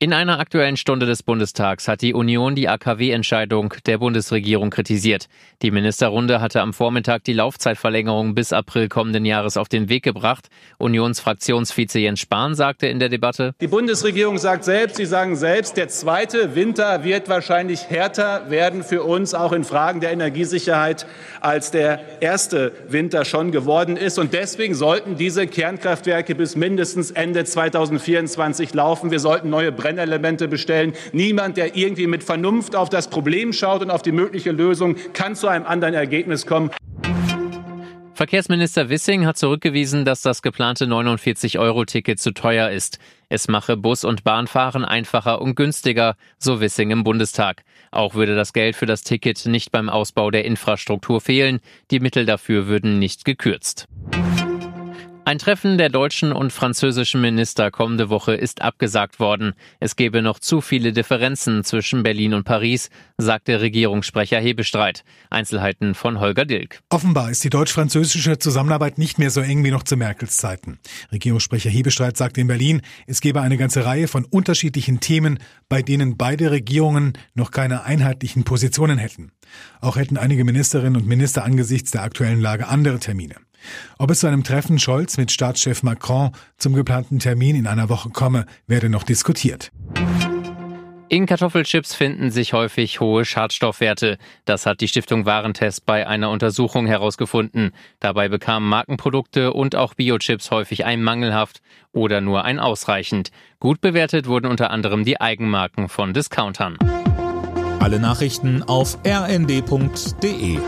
In einer aktuellen Stunde des Bundestags hat die Union die AKW-Entscheidung der Bundesregierung kritisiert. Die Ministerrunde hatte am Vormittag die Laufzeitverlängerung bis April kommenden Jahres auf den Weg gebracht. Unionsfraktionsvize Jens Spahn sagte in der Debatte, Die Bundesregierung sagt selbst, Sie sagen selbst, der zweite Winter wird wahrscheinlich härter werden für uns, auch in Fragen der Energiesicherheit, als der erste Winter schon geworden ist. Und deswegen sollten diese Kernkraftwerke bis mindestens Ende 2024 laufen. Wir sollten neue Brennelemente bestellen. Niemand, der irgendwie mit Vernunft auf das Problem schaut und auf die mögliche Lösung, kann zu einem anderen Ergebnis kommen. Verkehrsminister Wissing hat zurückgewiesen, dass das geplante 49-Euro-Ticket zu teuer ist. Es mache Bus- und Bahnfahren einfacher und günstiger, so Wissing im Bundestag. Auch würde das Geld für das Ticket nicht beim Ausbau der Infrastruktur fehlen. Die Mittel dafür würden nicht gekürzt. Ein Treffen der deutschen und französischen Minister kommende Woche ist abgesagt worden. Es gebe noch zu viele Differenzen zwischen Berlin und Paris, sagte Regierungssprecher Hebestreit. Einzelheiten von Holger Dilk. Offenbar ist die deutsch-französische Zusammenarbeit nicht mehr so eng wie noch zu Merkels Zeiten. Regierungssprecher Hebestreit sagte in Berlin, es gebe eine ganze Reihe von unterschiedlichen Themen, bei denen beide Regierungen noch keine einheitlichen Positionen hätten. Auch hätten einige Ministerinnen und Minister angesichts der aktuellen Lage andere Termine. Ob es zu einem Treffen Scholz mit Staatschef Macron zum geplanten Termin in einer Woche komme, werde noch diskutiert. In Kartoffelchips finden sich häufig hohe Schadstoffwerte. Das hat die Stiftung Warentest bei einer Untersuchung herausgefunden. Dabei bekamen Markenprodukte und auch Biochips häufig ein mangelhaft oder nur ein ausreichend. Gut bewertet wurden unter anderem die Eigenmarken von Discountern. Alle Nachrichten auf rnd.de